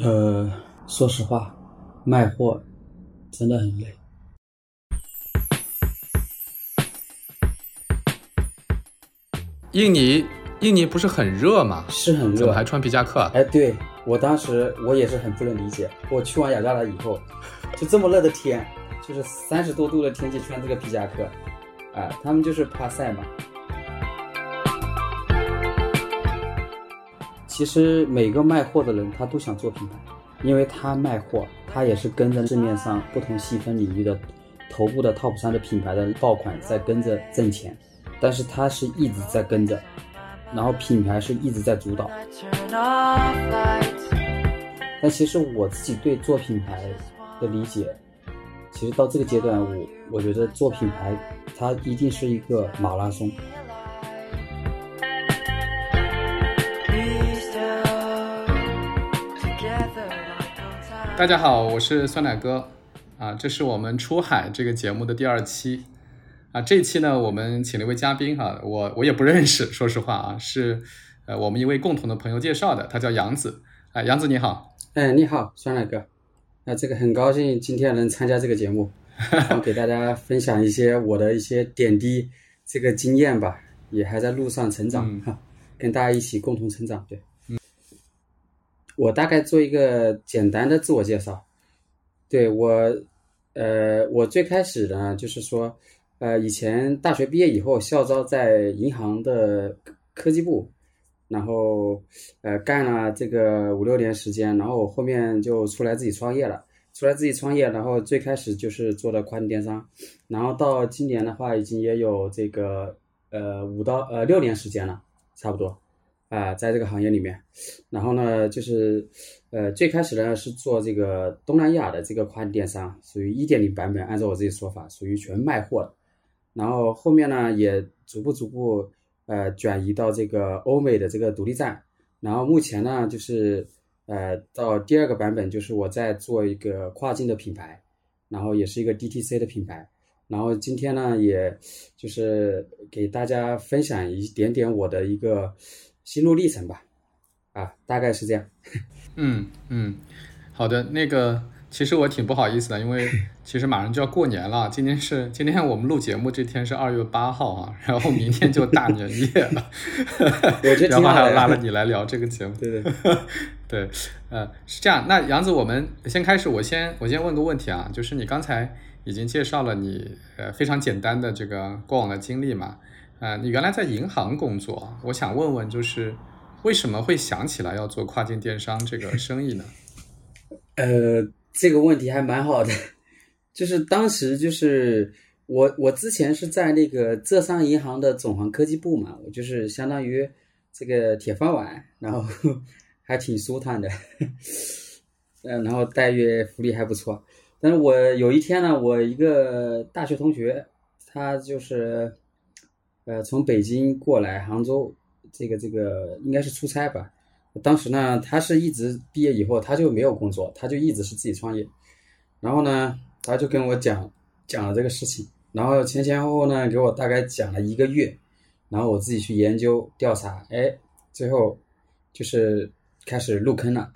呃，说实话，卖货真的很累。印尼，印尼不是很热吗？是很热，怎么还穿皮夹克啊？哎，对我当时我也是很不能理解。我去完雅加达以后，就这么热的天，就是三十多度的天气，穿这个皮夹克，啊，他们就是怕晒嘛。其实每个卖货的人他都想做品牌，因为他卖货，他也是跟着市面上不同细分领域的头部的 top 三的品牌的爆款在跟着挣钱。但是他是一直在跟着，然后品牌是一直在主导。但其实我自己对做品牌的理解，其实到这个阶段，我我觉得做品牌它一定是一个马拉松。大家好，我是酸奶哥，啊，这是我们出海这个节目的第二期。啊，这一期呢，我们请了一位嘉宾哈，我我也不认识，说实话啊，是呃我们一位共同的朋友介绍的，他叫杨子，啊，杨子你好，哎，你好，酸奶哥，那这个很高兴今天能参加这个节目，然后给大家分享一些我的一些点滴这个经验吧，也还在路上成长哈，跟大家一起共同成长，对，嗯，我大概做一个简单的自我介绍，对我，呃，我最开始呢就是说。呃，以前大学毕业以后，校招在银行的科技部，然后呃干了这个五六年时间，然后我后面就出来自己创业了。出来自己创业，然后最开始就是做的跨境电商，然后到今年的话，已经也有这个呃五到呃六年时间了，差不多啊，在这个行业里面。然后呢，就是呃最开始呢是做这个东南亚的这个跨境电商，属于一点零版本，按照我自己说法，属于全卖货的。然后后面呢，也逐步逐步呃转移到这个欧美的这个独立站。然后目前呢，就是呃到第二个版本，就是我在做一个跨境的品牌，然后也是一个 DTC 的品牌。然后今天呢，也就是给大家分享一点点我的一个心路历程吧。啊，大概是这样。嗯嗯，好的，那个。其实我挺不好意思的，因为 其实马上就要过年了。今天是今天我们录节目这天是二月八号啊，然后明天就大年夜了，然后还要拉着你来聊这个节目。对对对，呃，是这样。那杨子，我们先开始，我先我先问个问题啊，就是你刚才已经介绍了你呃非常简单的这个过往的经历嘛，呃，你原来在银行工作，我想问问，就是为什么会想起来要做跨境电商这个 生意呢？呃。这个问题还蛮好的，就是当时就是我我之前是在那个浙商银行的总行科技部嘛，我就是相当于这个铁饭碗，然后 还挺舒坦的，嗯，然后待遇福利还不错。但是我有一天呢，我一个大学同学，他就是呃从北京过来杭州，这个这个应该是出差吧。当时呢，他是一直毕业以后他就没有工作，他就一直是自己创业。然后呢，他就跟我讲讲了这个事情，然后前前后后呢给我大概讲了一个月，然后我自己去研究调查，哎，最后就是开始入坑了，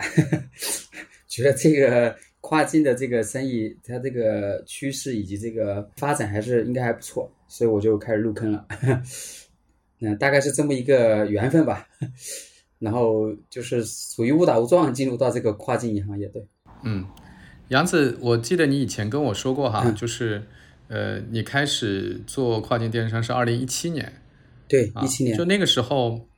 觉得这个跨境的这个生意，它这个趋势以及这个发展还是应该还不错，所以我就开始入坑了。那大概是这么一个缘分吧。然后就是属于误打误撞进入到这个跨境银行业，对。嗯，杨子，我记得你以前跟我说过哈，就是呃，你开始做跨境电商是二零一七年，对，一七年。就那个时候，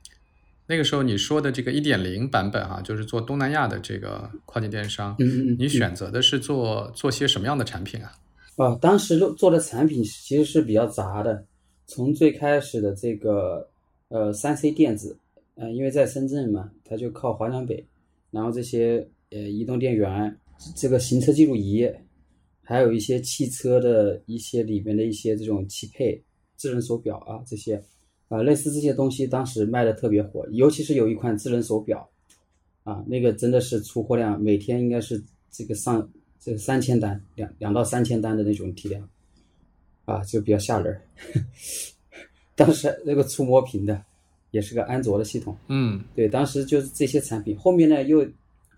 那个时候你说的这个一点零版本哈，就是做东南亚的这个跨境电商，嗯嗯，你选择的是做做些什么样的产品啊？啊，当时做做的产品其实是比较杂的，从最开始的这个呃三 C 电子。嗯，因为在深圳嘛，它就靠华强北，然后这些呃移动电源、这个行车记录仪，还有一些汽车的一些里面的一些这种汽配、智能手表啊这些，啊类似这些东西，当时卖的特别火，尤其是有一款智能手表，啊那个真的是出货量每天应该是这个上这个三千单，两两到三千单的那种体量，啊就比较吓人，当时那个触摸屏的。也是个安卓的系统，嗯，对，当时就是这些产品，后面呢又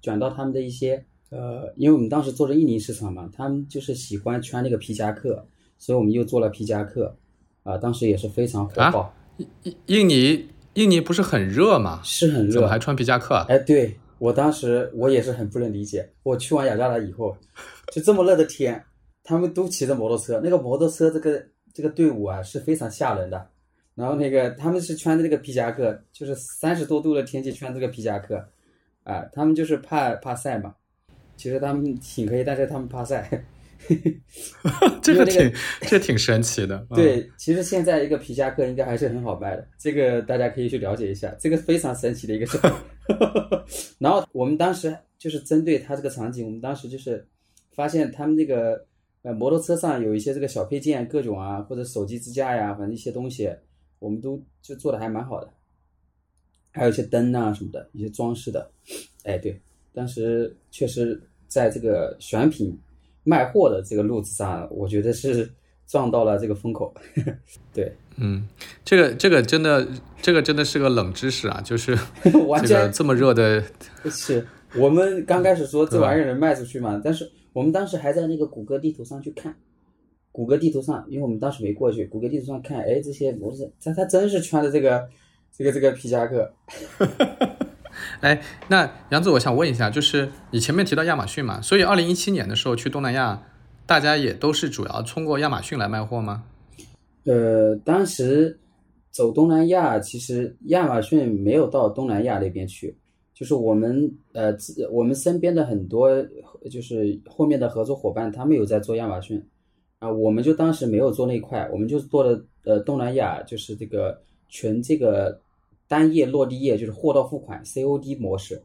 转到他们的一些呃，因为我们当时做的印尼市场嘛，他们就是喜欢穿那个皮夹克，所以我们又做了皮夹克，啊，当时也是非常火爆。印印尼印尼不是很热吗？是很热，怎么还穿皮夹克？哎，对我当时我也是很不能理解。我去完雅加达以后，就这么热的天，他们都骑着摩托车，那个摩托车这个这个队伍啊是非常吓人的。然后那个他们是穿的那个皮夹克，就是三十多度的天气穿这个皮夹克，啊，他们就是怕怕晒嘛。其实他们挺可以，但是他们怕晒。这个挺 这挺神奇的。对，其实现在一个皮夹克应该还是很好卖的，这个大家可以去了解一下，这个非常神奇的一个事。然后我们当时就是针对他这个场景，我们当时就是发现他们那个呃摩托车上有一些这个小配件，各种啊，或者手机支架呀，反正一些东西。我们都就做的还蛮好的，还有一些灯啊什么的，一些装饰的，哎，对，当时确实在这个选品卖货的这个路子上，我觉得是撞到了这个风口。对，嗯，这个这个真的，这个真的是个冷知识啊，就是 这个这么热的，是我们刚开始说 这玩意儿能卖出去嘛，但是我们当时还在那个谷歌地图上去看。谷歌地图上，因为我们当时没过去，谷歌地图上看，哎，这些模特，他他真是穿的这个，这个这个皮夹克。哎，那杨子，我想问一下，就是你前面提到亚马逊嘛，所以二零一七年的时候去东南亚，大家也都是主要通过亚马逊来卖货吗？呃，当时走东南亚，其实亚马逊没有到东南亚那边去，就是我们呃，我们身边的很多就是后面的合作伙伴，他们有在做亚马逊。啊，我们就当时没有做那块，我们就做的呃东南亚，就是这个全这个单页落地页，就是货到付款 COD 模式，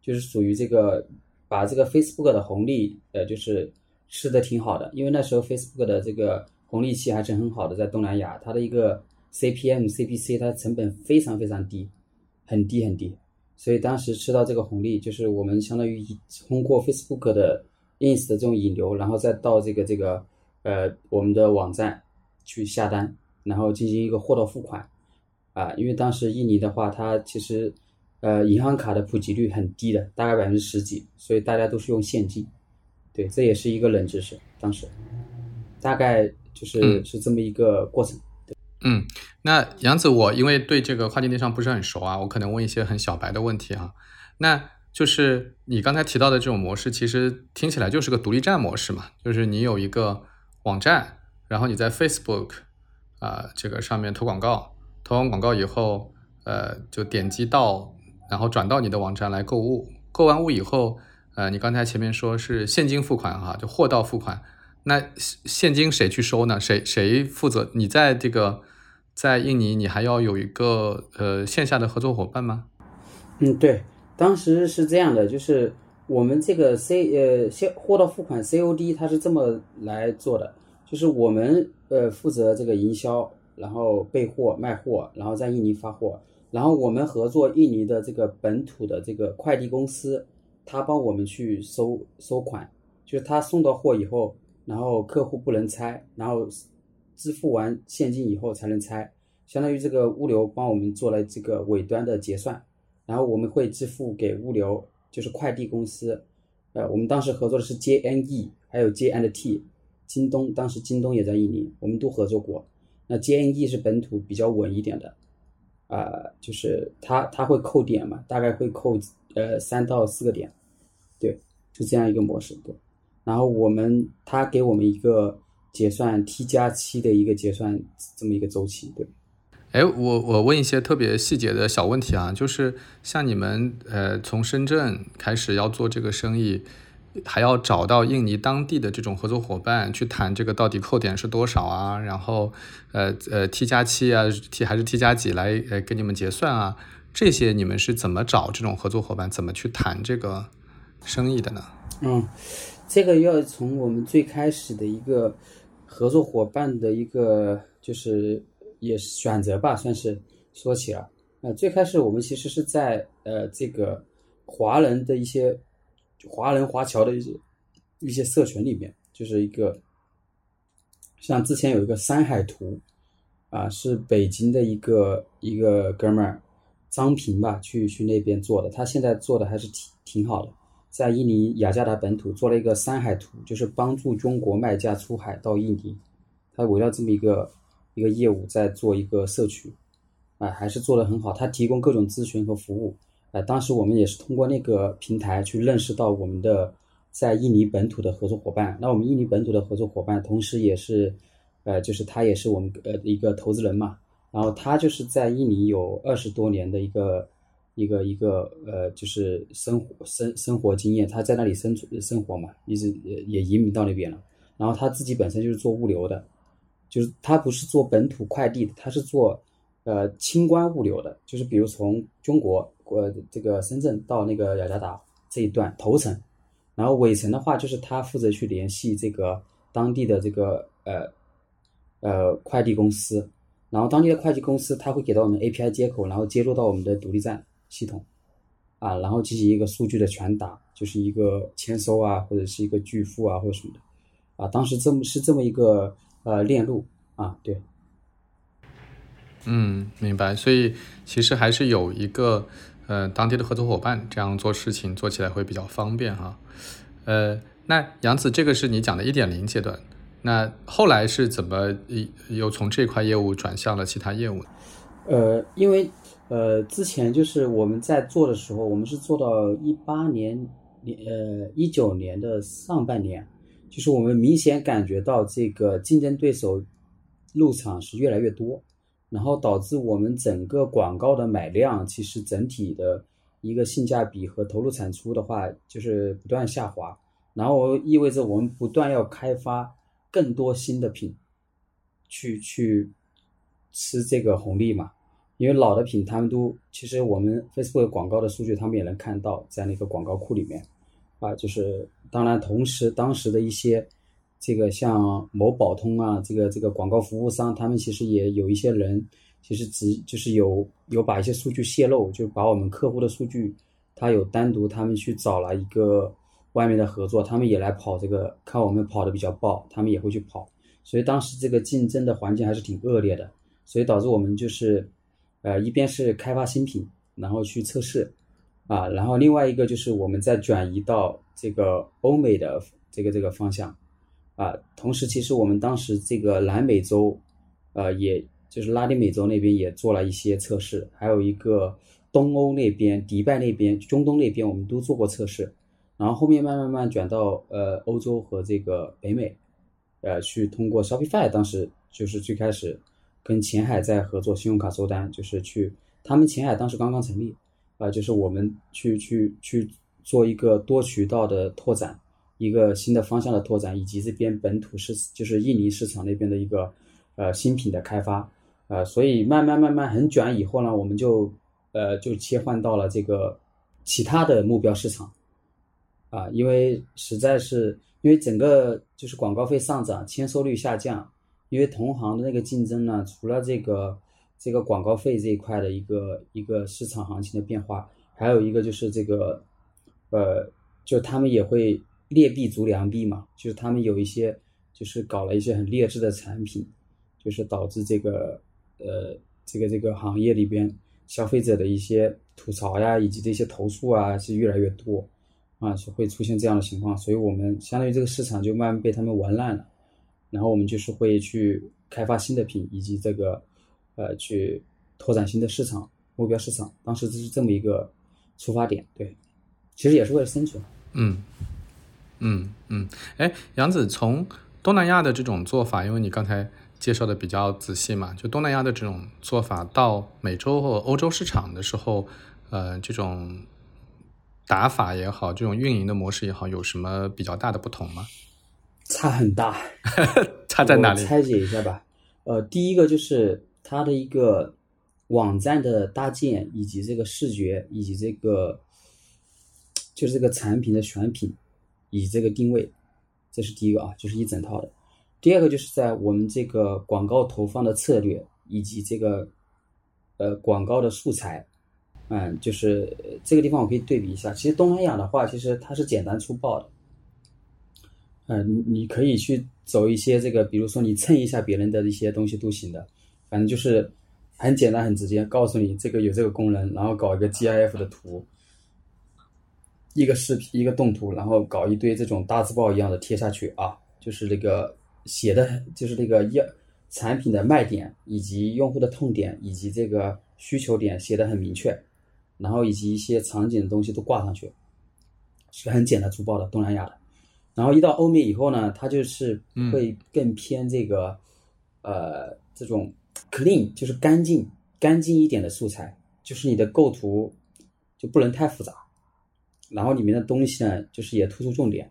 就是属于这个把这个 Facebook 的红利呃就是吃的挺好的，因为那时候 Facebook 的这个红利期还是很好的，在东南亚它的一个 CPM、CPC 它成本非常非常低，很低很低，所以当时吃到这个红利，就是我们相当于通过 Facebook 的 Ins 的这种引流，然后再到这个这个。呃，我们的网站去下单，然后进行一个货到付款，啊，因为当时印尼的话，它其实呃银行卡的普及率很低的，大概百分之十几，所以大家都是用现金，对，这也是一个冷知识。当时大概就是是这么一个过程。嗯，那杨子，我因为对这个跨境电商不是很熟啊，我可能问一些很小白的问题啊，那。就是你刚才提到的这种模式，其实听起来就是个独立站模式嘛，就是你有一个。网站，然后你在 Facebook 啊这个上面投广告，投完广告以后，呃，就点击到，然后转到你的网站来购物。购完物以后，呃，你刚才前面说是现金付款哈，就货到付款。那现金谁去收呢？谁谁负责？你在这个在印尼，你还要有一个呃线下的合作伙伴吗？嗯，对，当时是这样的，就是。我们这个 C 呃，先货到付款 COD 它是这么来做的，就是我们呃负责这个营销，然后备货卖货，然后在印尼发货，然后我们合作印尼的这个本土的这个快递公司，他帮我们去收收款，就是他送到货以后，然后客户不能拆，然后支付完现金以后才能拆，相当于这个物流帮我们做了这个尾端的结算，然后我们会支付给物流。就是快递公司，呃，我们当时合作的是 JNE，还有 JNT，京东，当时京东也在印尼，我们都合作过。那 JNE 是本土比较稳一点的，啊，就是它它会扣点嘛，大概会扣呃三到四个点，对，是这样一个模式，对。然后我们他给我们一个结算 T 加七的一个结算这么一个周期，对。哎，我我问一些特别细节的小问题啊，就是像你们呃从深圳开始要做这个生意，还要找到印尼当地的这种合作伙伴去谈这个到底扣点是多少啊，然后呃呃 T 加七啊 T 还是 T 加几来呃跟你们结算啊，这些你们是怎么找这种合作伙伴，怎么去谈这个生意的呢？嗯，这个要从我们最开始的一个合作伙伴的一个就是。也是选择吧，算是说起了。呃，最开始我们其实是在呃这个华人的一些华人华侨的一些一些社群里面，就是一个像之前有一个山海图啊，是北京的一个一个哥们儿张平吧，去去那边做的，他现在做的还是挺挺好的。在印尼雅加达本土做了一个山海图，就是帮助中国卖家出海到印尼。他围绕这么一个一个业务在做一个社区，啊，还是做得很好。他提供各种咨询和服务，呃，当时我们也是通过那个平台去认识到我们的在印尼本土的合作伙伴。那我们印尼本土的合作伙伴，同时也是，呃，就是他也是我们呃一个投资人嘛。然后他就是在印尼有二十多年的一个一个一个呃，就是生活生生活经验。他在那里生存生活嘛，一直也移民到那边了。然后他自己本身就是做物流的。就是他不是做本土快递的，他是做，呃，清关物流的。就是比如从中国，呃，这个深圳到那个雅加达这一段头程，然后尾程的话，就是他负责去联系这个当地的这个呃呃快递公司，然后当地的快递公司他会给到我们 API 接口，然后接入到我们的独立站系统，啊，然后进行一个数据的传达，就是一个签收啊，或者是一个拒付啊，或者什么的，啊，当时这么是这么一个。呃，链路啊，对，嗯，明白。所以其实还是有一个呃当地的合作伙伴，这样做事情做起来会比较方便哈。呃，那杨子，这个是你讲的一点零阶段，那后来是怎么又从这块业务转向了其他业务？呃，因为呃之前就是我们在做的时候，我们是做到一八年年呃一九年的上半年。就是我们明显感觉到这个竞争对手入场是越来越多，然后导致我们整个广告的买量其实整体的一个性价比和投入产出的话，就是不断下滑，然后意味着我们不断要开发更多新的品，去去吃这个红利嘛，因为老的品他们都其实我们 Facebook 广告的数据他们也能看到在那个广告库里面。啊，就是当然，同时当时的一些这个像某宝通啊，这个这个广告服务商，他们其实也有一些人，其实只就是有有把一些数据泄露，就把我们客户的数据，他有单独他们去找了一个外面的合作，他们也来跑这个，看我们跑的比较爆，他们也会去跑，所以当时这个竞争的环境还是挺恶劣的，所以导致我们就是，呃，一边是开发新品，然后去测试。啊，然后另外一个就是我们在转移到这个欧美的这个这个方向，啊，同时其实我们当时这个南美洲，呃，也就是拉丁美洲那边也做了一些测试，还有一个东欧那边、迪拜那边、中东那边我们都做过测试，然后后面慢慢慢转到呃欧洲和这个北美，呃，去通过 Shopify，当时就是最开始跟前海在合作信用卡收单，就是去他们前海当时刚刚成立。啊，就是我们去去去做一个多渠道的拓展，一个新的方向的拓展，以及这边本土市就是印尼市场那边的一个呃新品的开发，呃，所以慢慢慢慢很卷以后呢，我们就呃就切换到了这个其他的目标市场，啊，因为实在是因为整个就是广告费上涨，签收率下降，因为同行的那个竞争呢，除了这个。这个广告费这一块的一个一个市场行情的变化，还有一个就是这个，呃，就他们也会劣币逐良币嘛，就是他们有一些就是搞了一些很劣质的产品，就是导致这个呃这个这个行业里边消费者的一些吐槽呀，以及这些投诉啊是越来越多啊，是会出现这样的情况，所以我们相当于这个市场就慢慢被他们玩烂了，然后我们就是会去开发新的品，以及这个。呃，去拓展新的市场目标市场，当时就是这么一个出发点，对，其实也是为了生存。嗯嗯嗯，哎，杨子，从东南亚的这种做法，因为你刚才介绍的比较仔细嘛，就东南亚的这种做法到美洲或欧洲市场的时候，呃，这种打法也好，这种运营的模式也好，有什么比较大的不同吗？差很大，差在哪里？拆解一下吧。呃，第一个就是。它的一个网站的搭建，以及这个视觉，以及这个就是这个产品的选品，以这个定位，这是第一个啊，就是一整套的。第二个就是在我们这个广告投放的策略，以及这个呃广告的素材，嗯，就是这个地方我可以对比一下。其实东南亚的话，其实它是简单粗暴的，嗯，你可以去走一些这个，比如说你蹭一下别人的一些东西都行的。反正就是很简单、很直接，告诉你这个有这个功能，然后搞一个 GIF 的图，一个视频一个动图，然后搞一堆这种大字报一样的贴下去啊，就是那个写的，就是那个要产品的卖点以及用户的痛点以及这个需求点写的很明确，然后以及一些场景的东西都挂上去，是很简单粗暴的东南亚的。然后一到欧美以后呢，它就是会更偏这个呃这种 clean，就是干净干净一点的素材，就是你的构图就不能太复杂。然后里面的东西呢，就是也突出重点，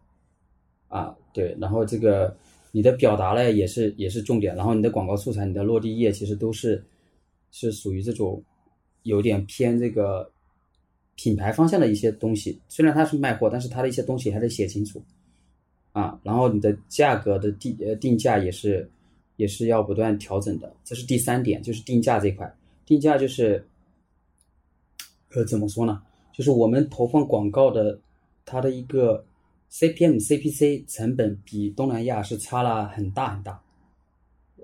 啊，对，然后这个你的表达呢也是也是重点，然后你的广告素材、你的落地页其实都是是属于这种有点偏这个品牌方向的一些东西。虽然它是卖货，但是它的一些东西还得写清楚，啊，然后你的价格的定呃定价也是也是要不断调整的。这是第三点，就是定价这块，定价就是呃怎么说呢？就是我们投放广告的，它的一个 CPM、CPC 成本比东南亚是差了很大很大，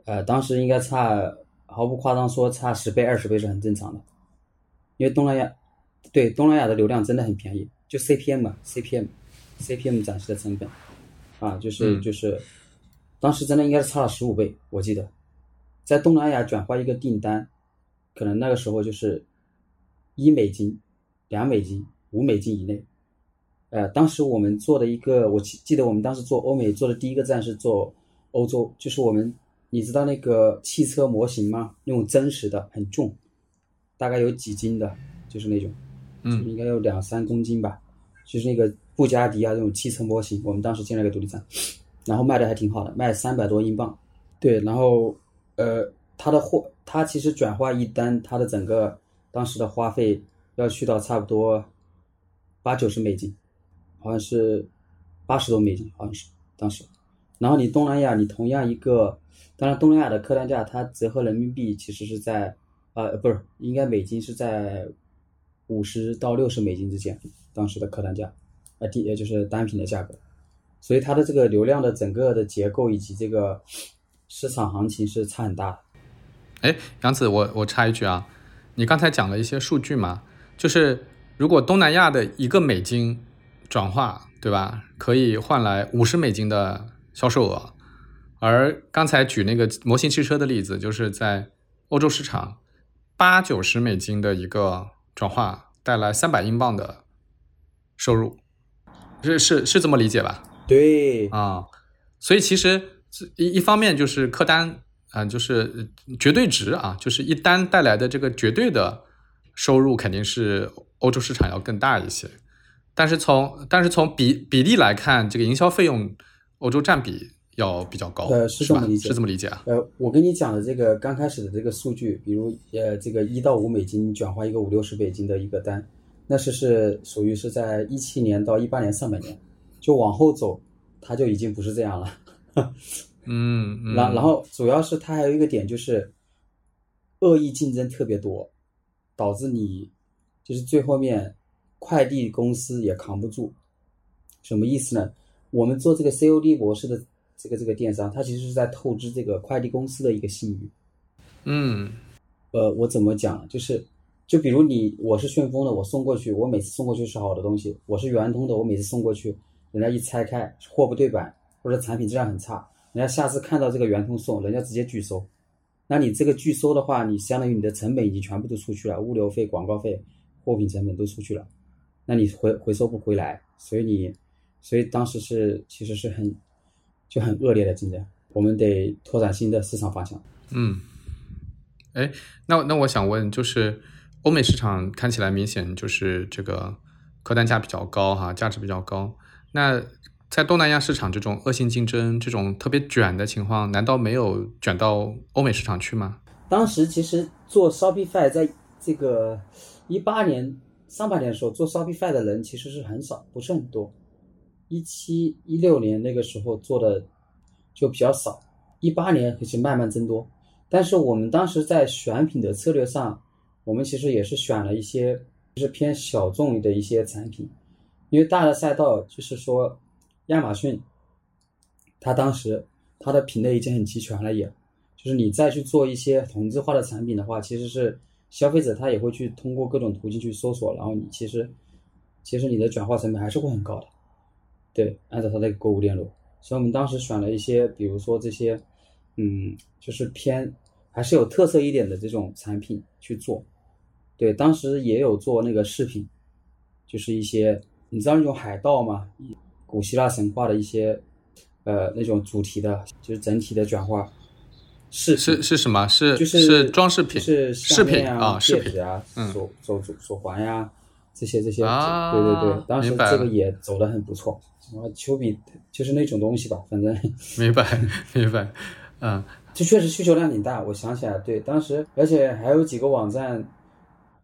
呃，当时应该差，毫不夸张说差十倍、二十倍是很正常的，因为东南亚，对东南亚的流量真的很便宜，就 CPM 嘛，CPM，CPM 展示的成本，啊，就是就是，当时真的应该是差了十五倍，我记得，在东南亚转化一个订单，可能那个时候就是一美金。两美金、五美金以内，呃，当时我们做的一个，我记记得我们当时做欧美做的第一个站是做欧洲，就是我们，你知道那个汽车模型吗？那种真实的，很重，大概有几斤的，就是那种，嗯，应该有两三公斤吧，就是那个布加迪啊那种汽车模型，我们当时建了个独立站，然后卖的还挺好的，卖三百多英镑，对，然后呃，它的货，它其实转化一单，它的整个当时的花费。要去到差不多八九十美金，好像是八十多美金，好像是当时。然后你东南亚，你同样一个，当然东南亚的客单价它折合人民币其实是在，呃，不是，应该美金是在五十到六十美金之间，当时的客单价，呃，第也就是单品的价格。所以它的这个流量的整个的结构以及这个市场行情是差很大的。哎，杨子，我我插一句啊，你刚才讲了一些数据嘛？就是如果东南亚的一个美金转化，对吧？可以换来五十美金的销售额，而刚才举那个模型汽车的例子，就是在欧洲市场八九十美金的一个转化带来三百英镑的收入，是是是这么理解吧？对啊，所以其实一一方面就是客单啊，就是绝对值啊，就是一单带来的这个绝对的。收入肯定是欧洲市场要更大一些，但是从但是从比比例来看，这个营销费用欧洲占比要比较高，呃，是这么理解，是这么理解啊？呃，我跟你讲的这个刚开始的这个数据，比如呃这个一到五美金转化一个五六十美金的一个单，那是是属于是在一七年到一八年上半年，就往后走，它就已经不是这样了。嗯，然然后主要是它还有一个点就是恶意竞争特别多。导致你就是最后面快递公司也扛不住，什么意思呢？我们做这个 COD 模式的这个这个电商，它其实是在透支这个快递公司的一个信誉。嗯，呃，我怎么讲？就是，就比如你，我是顺丰的，我送过去，我每次送过去是好的东西；我是圆通的，我每次送过去，人家一拆开货不对版或者产品质量很差，人家下次看到这个圆通送，人家直接拒收。那你这个拒收的话，你相当于你的成本已经全部都出去了，物流费、广告费、货品成本都出去了，那你回回收不回来，所以你，所以当时是其实是很就很恶劣的竞争，我们得拓展新的市场方向。嗯，哎，那那我想问，就是欧美市场看起来明显就是这个客单价比较高哈，价值比较高，那。在东南亚市场这种恶性竞争、这种特别卷的情况，难道没有卷到欧美市场去吗？当时其实做 Shopify 在这个一八年上半年的时候，做 Shopify 的人其实是很少，不是很多。一七一六年那个时候做的就比较少，一八年开始慢慢增多。但是我们当时在选品的策略上，我们其实也是选了一些就是偏小众的一些产品，因为大的赛道就是说。亚马逊，它当时它的品类已经很齐全了，也就是你再去做一些同质化的产品的话，其实是消费者他也会去通过各种途径去搜索，然后你其实其实你的转化成本还是会很高的。对，按照它的购物链路，所以我们当时选了一些，比如说这些，嗯，就是偏还是有特色一点的这种产品去做。对，当时也有做那个饰品，就是一些你知道那种海盗吗？古希腊神话的一些，呃，那种主题的，就是整体的转化。是是是什么？是就是是装饰品，是饰品啊，饰品啊，手手手手环呀，这些这些，对对对，当时这个也走的很不错。然后丘比就是那种东西吧，反正 明白明白，嗯，这确实需求量挺大。我想起来，对，当时而且还有几个网站，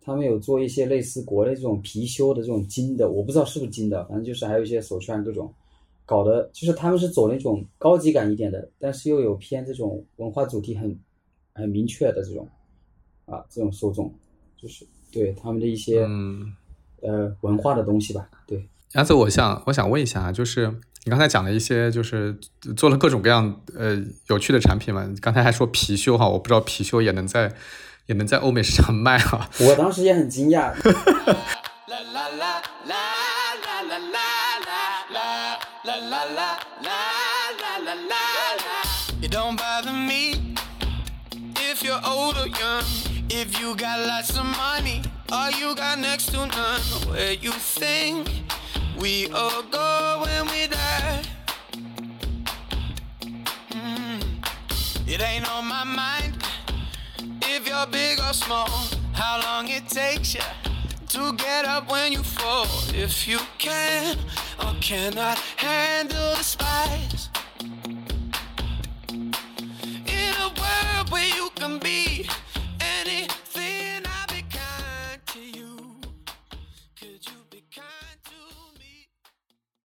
他们有做一些类似国内这种貔貅的这种金的，我不知道是不是金的，反正就是还有一些手串各种。搞的就是他们是走那种高级感一点的，但是又有偏这种文化主题很很明确的这种啊这种受众，就是对他们的一些嗯呃文化的东西吧。对，杨子，我想我想问一下，就是你刚才讲了一些，就是做了各种各样呃有趣的产品嘛？刚才还说貔貅哈，我不知道貔貅也能在也能在欧美市场卖哈。我当时也很惊讶。If you're old or young. If you got lots of money or you got next to none. Where you think we all go when we die. Mm. It ain't on my mind you're big or small. How long it takes you to get up when you fall. If you can or cannot handle the spice,